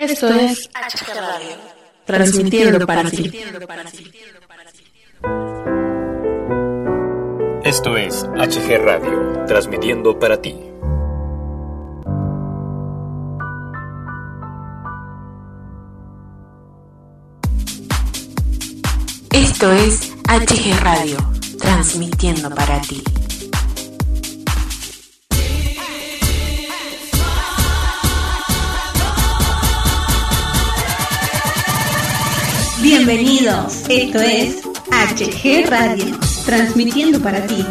Esto es HG Radio, transmitiendo para ti. Esto es HG Radio, transmitiendo para ti. Esto es HG Radio, transmitiendo para ti. Bienvenidos, esto es HG Radio, transmitiendo para ti.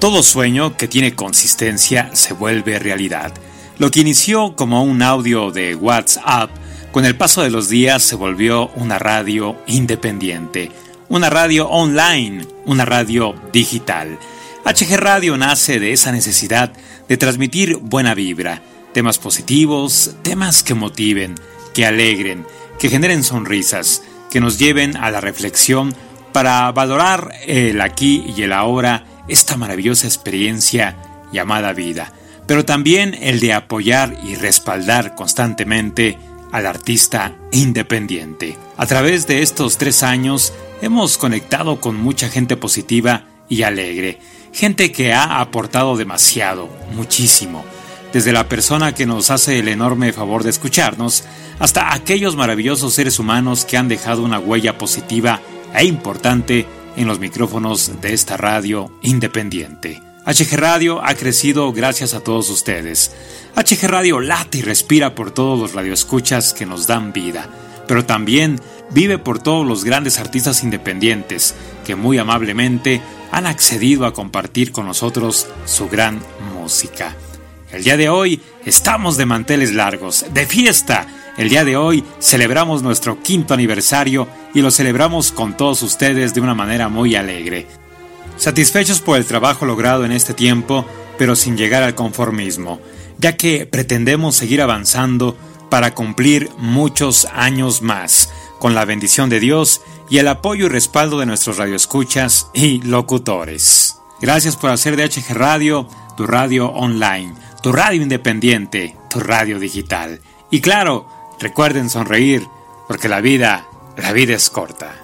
Todo sueño que tiene consistencia se vuelve realidad. Lo que inició como un audio de WhatsApp, con el paso de los días se volvió una radio independiente, una radio online, una radio digital. HG Radio nace de esa necesidad de transmitir buena vibra, temas positivos, temas que motiven, que alegren, que generen sonrisas, que nos lleven a la reflexión para valorar el aquí y el ahora, esta maravillosa experiencia llamada vida, pero también el de apoyar y respaldar constantemente al artista independiente. A través de estos tres años hemos conectado con mucha gente positiva y alegre, gente que ha aportado demasiado, muchísimo, desde la persona que nos hace el enorme favor de escucharnos, hasta aquellos maravillosos seres humanos que han dejado una huella positiva e importante en los micrófonos de esta radio independiente. HG Radio ha crecido gracias a todos ustedes. HG Radio late y respira por todos los radioescuchas que nos dan vida, pero también vive por todos los grandes artistas independientes que muy amablemente han accedido a compartir con nosotros su gran música. El día de hoy estamos de manteles largos, de fiesta. El día de hoy celebramos nuestro quinto aniversario y lo celebramos con todos ustedes de una manera muy alegre. Satisfechos por el trabajo logrado en este tiempo, pero sin llegar al conformismo, ya que pretendemos seguir avanzando para cumplir muchos años más, con la bendición de Dios y el apoyo y respaldo de nuestros radioescuchas y locutores. Gracias por hacer de HG Radio tu radio online, tu radio independiente, tu radio digital. Y claro, recuerden sonreír, porque la vida, la vida es corta.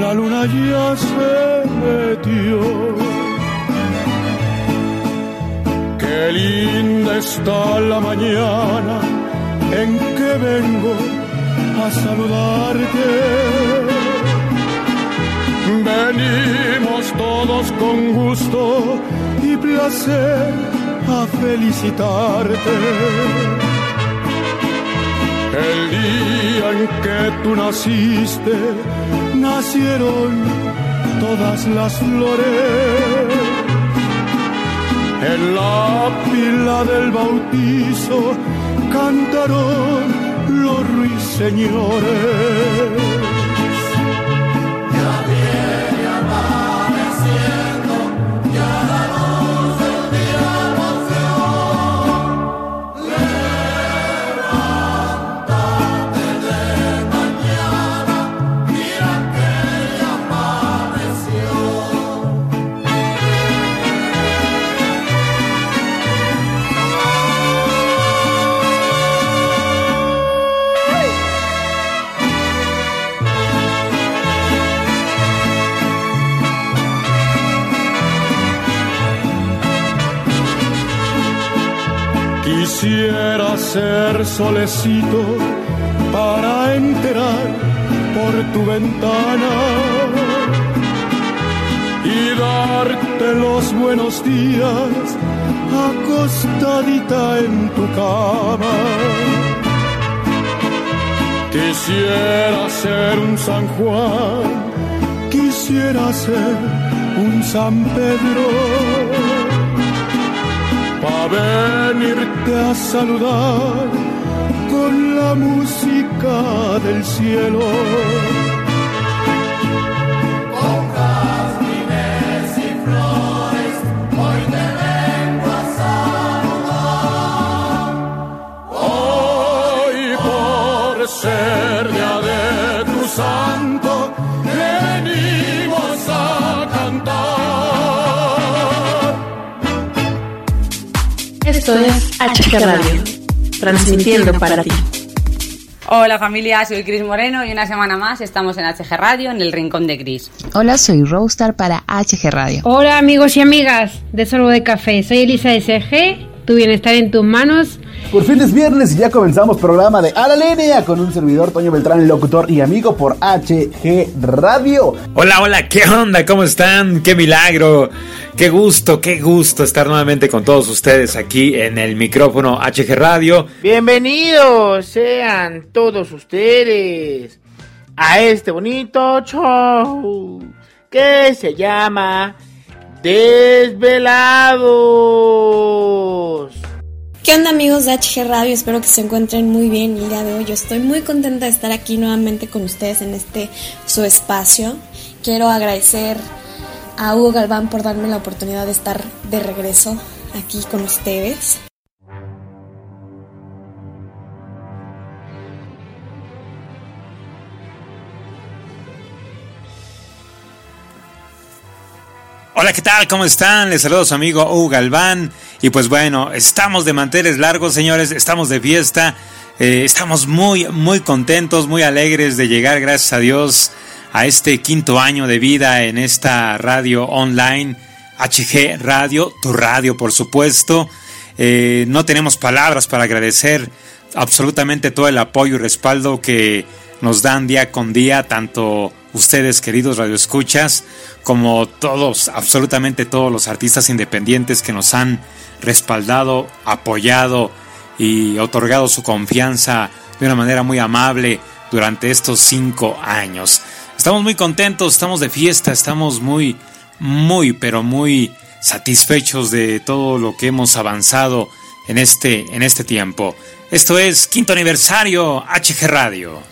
la luna ya se metió. Qué linda está la mañana en que vengo a saludarte. Venimos todos con gusto y placer a felicitarte. El día en que tú naciste, nacieron todas las flores en la pila del bautizo cantaron los ruiseñores. Quisiera ser solecito para enterar por tu ventana y darte los buenos días acostadita en tu cama. Quisiera ser un San Juan, quisiera ser un San Pedro, para venirte a saludar con la música del cielo Esto es HG Radio, transmitiendo para ti. Hola familia, soy Cris Moreno y una semana más estamos en HG Radio, en el Rincón de Cris. Hola, soy Roastar para HG Radio. Hola amigos y amigas de Sorbo de Café, soy Elisa de SG, tu bienestar en tus manos por fin es viernes y ya comenzamos programa de A la Línea con un servidor Toño Beltrán, locutor y amigo por HG Radio. Hola, hola, ¿qué onda? ¿Cómo están? ¡Qué milagro! ¡Qué gusto, qué gusto estar nuevamente con todos ustedes aquí en el micrófono HG Radio! Bienvenidos sean todos ustedes a este bonito show que se llama Desvelados. ¿Qué onda amigos de HG Radio? Espero que se encuentren muy bien el día de hoy. Yo estoy muy contenta de estar aquí nuevamente con ustedes en este su espacio. Quiero agradecer a Hugo Galván por darme la oportunidad de estar de regreso aquí con ustedes. ¿Qué tal? ¿Cómo están? Les saludo a su amigo Hugo Galván. Y pues bueno, estamos de manteles largos, señores, estamos de fiesta. Eh, estamos muy, muy contentos, muy alegres de llegar, gracias a Dios, a este quinto año de vida en esta radio online, HG Radio, tu radio, por supuesto. Eh, no tenemos palabras para agradecer absolutamente todo el apoyo y respaldo que nos dan día con día, tanto ustedes, queridos radioescuchas, como todos, absolutamente todos los artistas independientes que nos han respaldado, apoyado y otorgado su confianza de una manera muy amable durante estos cinco años. Estamos muy contentos, estamos de fiesta, estamos muy, muy, pero muy satisfechos de todo lo que hemos avanzado en este, en este tiempo. Esto es quinto aniversario HG Radio.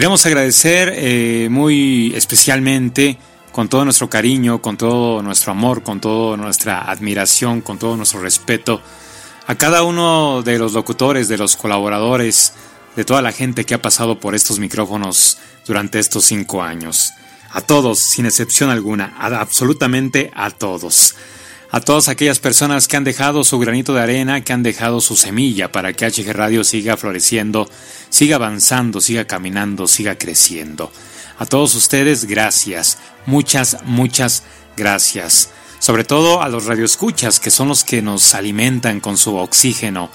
Queremos agradecer eh, muy especialmente, con todo nuestro cariño, con todo nuestro amor, con toda nuestra admiración, con todo nuestro respeto, a cada uno de los locutores, de los colaboradores, de toda la gente que ha pasado por estos micrófonos durante estos cinco años. A todos, sin excepción alguna, absolutamente a todos. A todas aquellas personas que han dejado su granito de arena, que han dejado su semilla para que HG Radio siga floreciendo, siga avanzando, siga caminando, siga creciendo. A todos ustedes, gracias. Muchas, muchas gracias. Sobre todo a los radioescuchas, que son los que nos alimentan con su oxígeno,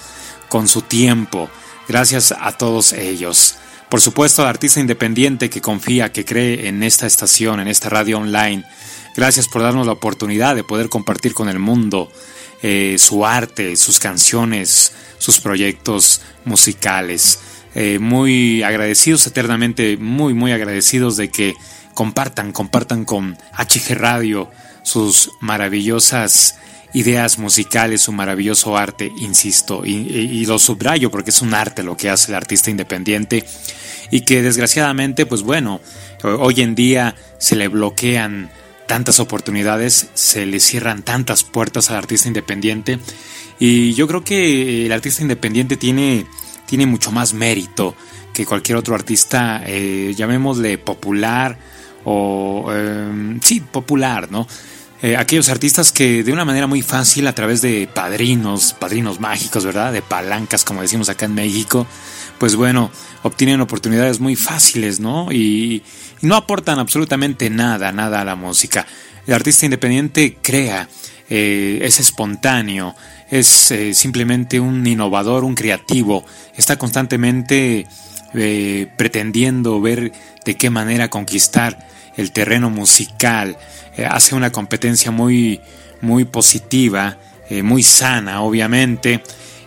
con su tiempo. Gracias a todos ellos. Por supuesto al artista independiente que confía, que cree en esta estación, en esta radio online. Gracias por darnos la oportunidad de poder compartir con el mundo eh, su arte, sus canciones, sus proyectos musicales. Eh, muy agradecidos eternamente, muy, muy agradecidos de que compartan, compartan con HG Radio sus maravillosas ideas musicales, su maravilloso arte, insisto, y, lo subrayo porque es un arte lo que hace el artista independiente y que desgraciadamente, pues bueno, hoy en día se le bloquean tantas oportunidades, se le cierran tantas puertas al artista independiente y yo creo que el artista independiente tiene, tiene mucho más mérito que cualquier otro artista, eh, llamémosle popular o eh, sí, popular, ¿no? Eh, aquellos artistas que de una manera muy fácil a través de padrinos, padrinos mágicos, ¿verdad? De palancas, como decimos acá en México, pues bueno, obtienen oportunidades muy fáciles, ¿no? Y, no aportan absolutamente nada, nada a la música. El artista independiente crea, eh, es espontáneo, es eh, simplemente un innovador, un creativo, está constantemente pretendiendo ver de qué manera conquistar el terreno musical, eh, hace una competencia muy, muy positiva, eh, muy sana, obviamente.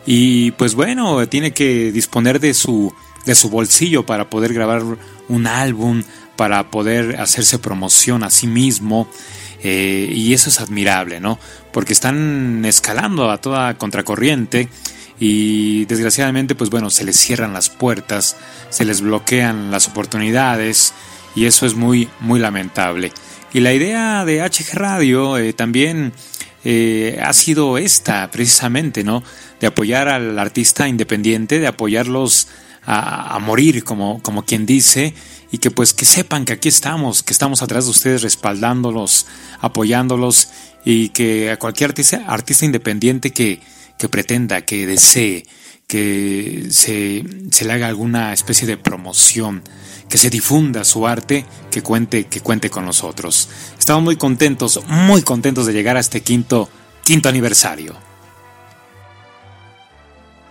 Y pues bueno, tiene que disponer de su, de su bolsillo para poder grabar un álbum, para poder hacerse promoción a sí mismo. Eh, y eso es admirable, ¿no? Porque están escalando a toda contracorriente y desgraciadamente, pues bueno, se les cierran las puertas, se les bloquean las oportunidades y eso es muy, muy lamentable. Y la idea de HG Radio eh, también eh, ha sido esta, precisamente, ¿no? De apoyar al artista independiente, de apoyarlos a, morir, como, como quien dice, y que pues que sepan que aquí estamos, que estamos atrás de ustedes respaldándolos, apoyándolos, y que a cualquier artista, artista independiente que, que pretenda, que desee, que se, se le haga alguna especie de promoción que se difunda su arte, que cuente, que cuente con nosotros. Estamos muy contentos, muy contentos de llegar a este quinto, quinto aniversario.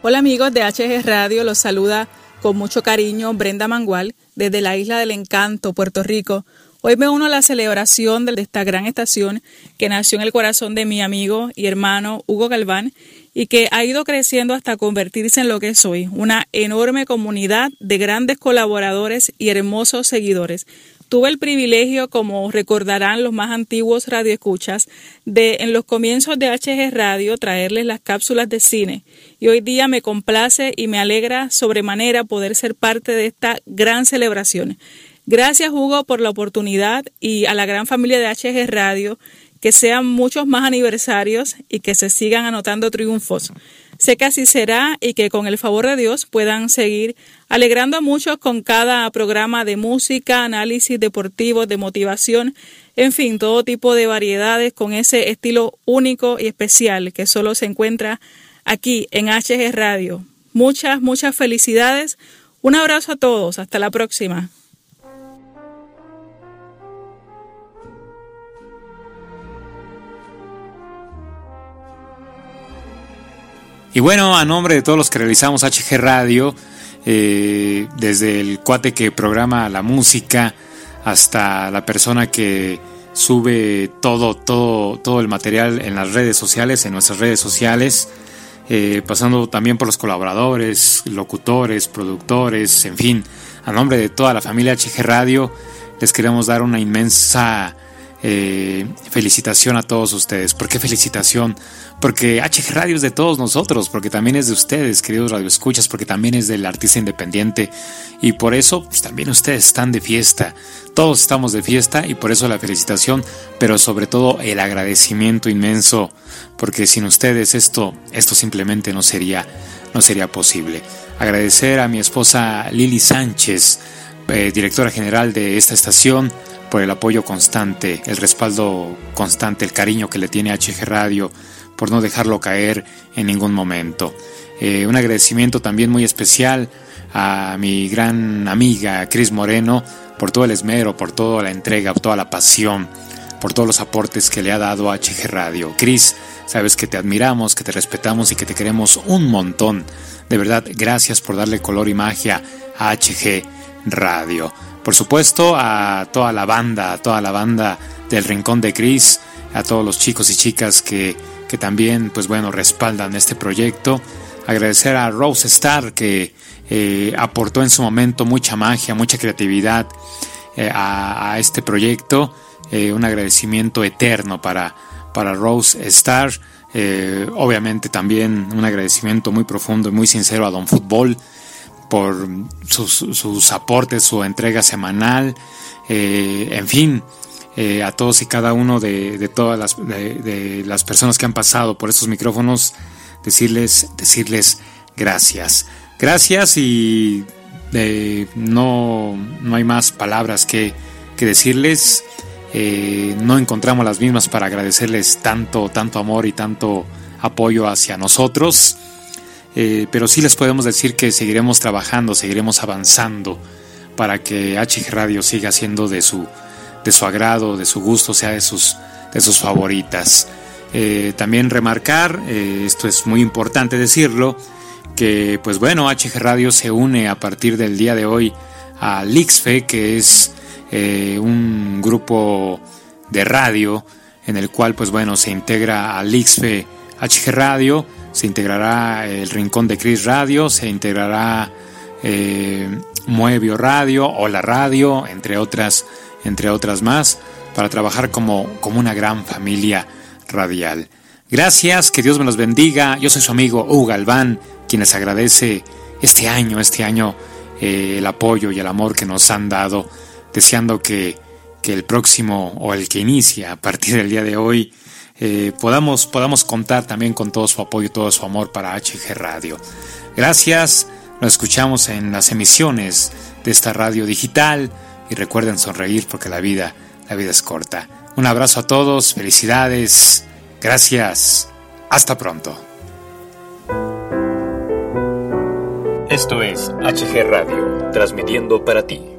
Hola amigos de HG Radio, los saluda con mucho cariño Brenda Mangual desde la Isla del Encanto, Puerto Rico. Hoy me uno a la celebración de esta gran estación que nació en el corazón de mi amigo y hermano Hugo Galván y que ha ido creciendo hasta convertirse en lo que soy, una enorme comunidad de grandes colaboradores y hermosos seguidores. Tuve el privilegio, como recordarán los más antiguos radioescuchas, de en los comienzos de HG Radio traerles las cápsulas de cine y hoy día me complace y me alegra sobremanera poder ser parte de esta gran celebración. Gracias Hugo por la oportunidad y a la gran familia de HG Radio que sean muchos más aniversarios y que se sigan anotando triunfos. Sé que así será y que con el favor de Dios puedan seguir alegrando a muchos con cada programa de música, análisis deportivo, de motivación, en fin, todo tipo de variedades con ese estilo único y especial que solo se encuentra aquí en HG Radio. Muchas, muchas felicidades. Un abrazo a todos. Hasta la próxima. Y bueno, a nombre de todos los que realizamos HG Radio, eh, desde el cuate que programa la música hasta la persona que sube todo, todo, todo el material en las redes sociales, en nuestras redes sociales, eh, pasando también por los colaboradores, locutores, productores, en fin, a nombre de toda la familia HG Radio, les queremos dar una inmensa eh, felicitación a todos ustedes. ¿Por qué felicitación? Porque HG Radio es de todos nosotros, porque también es de ustedes, queridos radioescuchas, porque también es del artista independiente. Y por eso, pues, también ustedes están de fiesta. Todos estamos de fiesta y por eso la felicitación, pero sobre todo el agradecimiento inmenso, porque sin ustedes esto, esto simplemente no sería, no sería posible. Agradecer a mi esposa Lili Sánchez, eh, directora general de esta estación, por el apoyo constante, el respaldo constante, el cariño que le tiene HG Radio, por no dejarlo caer en ningún momento. Eh, un agradecimiento también muy especial a mi gran amiga Cris Moreno por todo el esmero, por toda la entrega, por toda la pasión, por todos los aportes que le ha dado a HG Radio. Cris, sabes que te admiramos, que te respetamos y que te queremos un montón. De verdad, gracias por darle color y magia a HG Radio. Por supuesto, a toda la banda, a toda la banda del Rincón de Cris, a todos los chicos y chicas que, que también, pues bueno, respaldan este proyecto. Agradecer a Rose Star que eh, aportó en su momento mucha magia, mucha creatividad eh, a, este proyecto. Eh, un agradecimiento eterno para, para Rose Star. obviamente también un agradecimiento muy profundo y muy sincero a Don Fútbol por sus, aportes, su entrega semanal, eh, en fin, eh, a todos y cada uno de, todas las, de, las personas que han pasado por estos micrófonos, decirles, decirles gracias. Gracias y eh, no, no hay más palabras que, que decirles. no encontramos las mismas para agradecerles tanto, tanto amor y tanto apoyo hacia nosotros. Eh, pero sí les podemos decir que seguiremos trabajando, seguiremos avanzando para que HG Radio siga siendo de su, de su agrado, de su gusto, sea de sus, de sus favoritas. Eh, también remarcar, eh, esto es muy importante decirlo, que pues bueno, HG Radio se une a partir del día de hoy a Lixfe, que es un grupo de radio en el cual pues bueno se integra a Lixfe HG Radio se integrará el Rincón de Cris Radio, se integrará eh, Muevio Radio o la radio, entre otras, entre otras más, para trabajar como, como una gran familia radial. Gracias, que Dios me los bendiga. Yo soy su amigo Hugo Galván, quien les agradece este año, este año, eh, el apoyo y el amor que nos han dado, deseando que, que el próximo o el que inicia a partir del día de hoy eh, podamos, podamos contar también con todo su apoyo y todo su amor para HG Radio. Gracias, nos escuchamos en las emisiones de esta radio digital y recuerden sonreír porque la vida, la vida es corta. Un abrazo a todos, felicidades, gracias, hasta pronto. Esto es HG Radio, transmitiendo para ti.